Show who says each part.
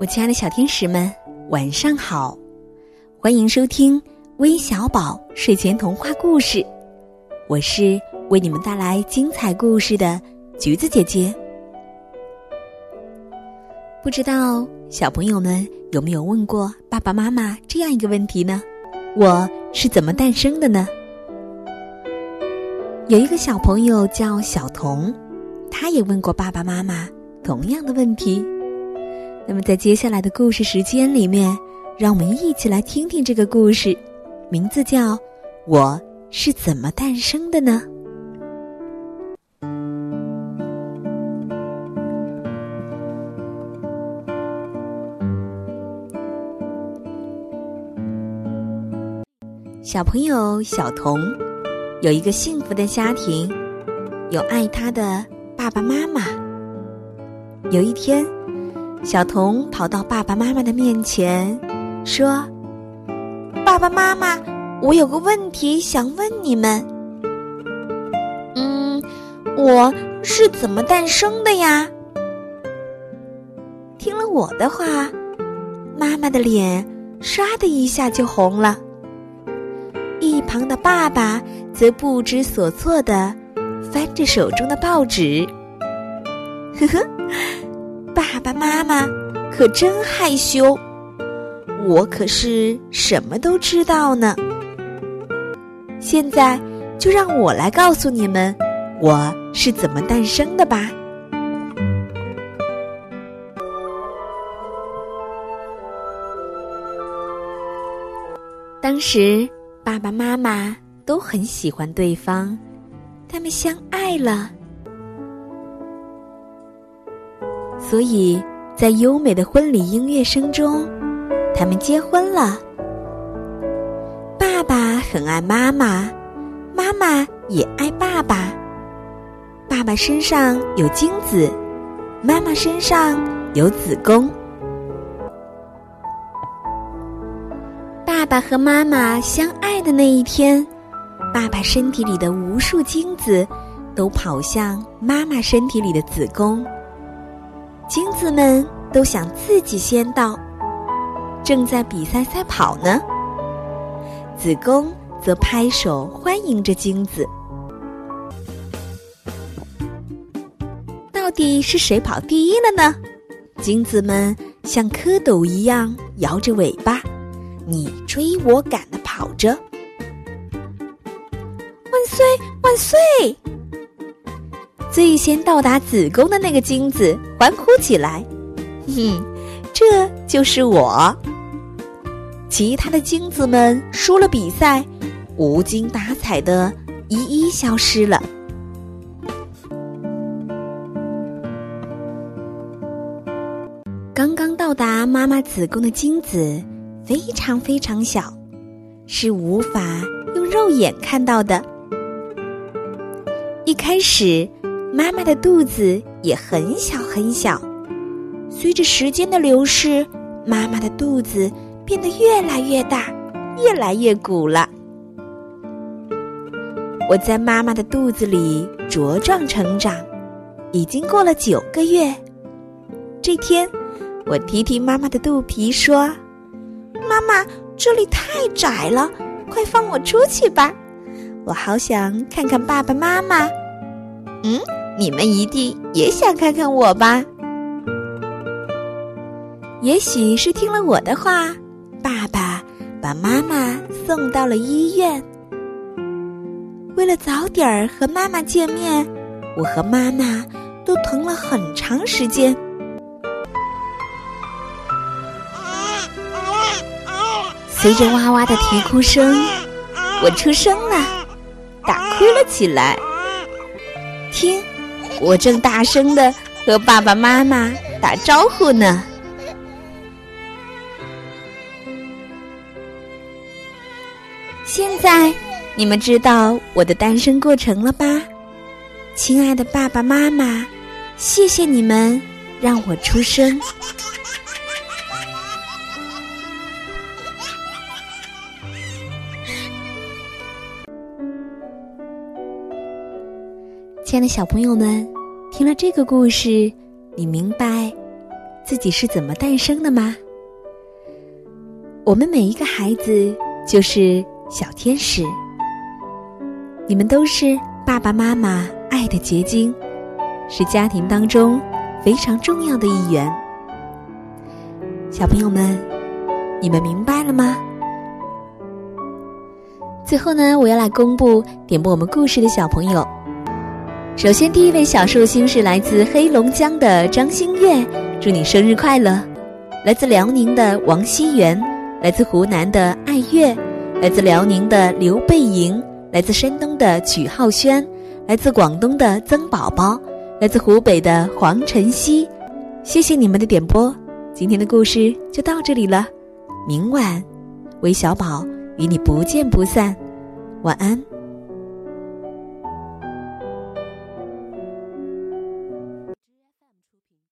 Speaker 1: 我亲爱的小天使们，晚上好！欢迎收听微小宝睡前童话故事，我是为你们带来精彩故事的橘子姐姐。不知道小朋友们有没有问过爸爸妈妈这样一个问题呢？我是怎么诞生的呢？有一个小朋友叫小童，他也问过爸爸妈妈同样的问题。那么，在接下来的故事时间里面，让我们一起来听听这个故事，名字叫《我是怎么诞生的呢》。小朋友小童有一个幸福的家庭，有爱他的爸爸妈妈。有一天。小童跑到爸爸妈妈的面前，说：“爸爸妈妈，我有个问题想问你们。嗯，我是怎么诞生的呀？”听了我的话，妈妈的脸唰的一下就红了。一旁的爸爸则不知所措的翻着手中的报纸，呵呵。爸爸妈妈可真害羞，我可是什么都知道呢。现在就让我来告诉你们，我是怎么诞生的吧。当时爸爸妈妈都很喜欢对方，他们相爱了。所以在优美的婚礼音乐声中，他们结婚了。爸爸很爱妈妈，妈妈也爱爸爸。爸爸身上有精子，妈妈身上有子宫。爸爸和妈妈相爱的那一天，爸爸身体里的无数精子都跑向妈妈身体里的子宫。精子们都想自己先到，正在比赛赛跑呢。子宫则拍手欢迎着精子。到底是谁跑第一了呢？精子们像蝌蚪一样摇着尾巴，你追我赶的跑着。万岁万岁！最先到达子宫的那个精子欢呼起来：“哼，这就是我！”其他的精子们输了比赛，无精打采的一一消失了。刚刚到达妈妈子宫的精子非常非常小，是无法用肉眼看到的。一开始。妈妈的肚子也很小很小，随着时间的流逝，妈妈的肚子变得越来越大，越来越鼓了。我在妈妈的肚子里茁壮成长，已经过了九个月。这天，我提提妈妈的肚皮说：“妈妈，这里太窄了，快放我出去吧！我好想看看爸爸妈妈。”嗯。你们一定也想看看我吧？也许是听了我的话，爸爸把妈妈送到了医院。为了早点儿和妈妈见面，我和妈妈都疼了很长时间。随着哇哇的啼哭声，我出生了，大哭了起来。我正大声的和爸爸妈妈打招呼呢。现在你们知道我的单身过程了吧？亲爱的爸爸妈妈，谢谢你们让我出生。亲爱的小朋友们，听了这个故事，你明白自己是怎么诞生的吗？我们每一个孩子就是小天使，你们都是爸爸妈妈爱的结晶，是家庭当中非常重要的一员。小朋友们，你们明白了吗？最后呢，我要来公布点播我们故事的小朋友。首先，第一位小寿星是来自黑龙江的张馨月，祝你生日快乐！来自辽宁的王熙元，来自湖南的艾月，来自辽宁的刘贝莹，来自山东的曲浩轩，来自广东的曾宝宝，来自湖北的黄晨曦。谢谢你们的点播，今天的故事就到这里了。明晚，韦小宝。与你不见不散，晚安。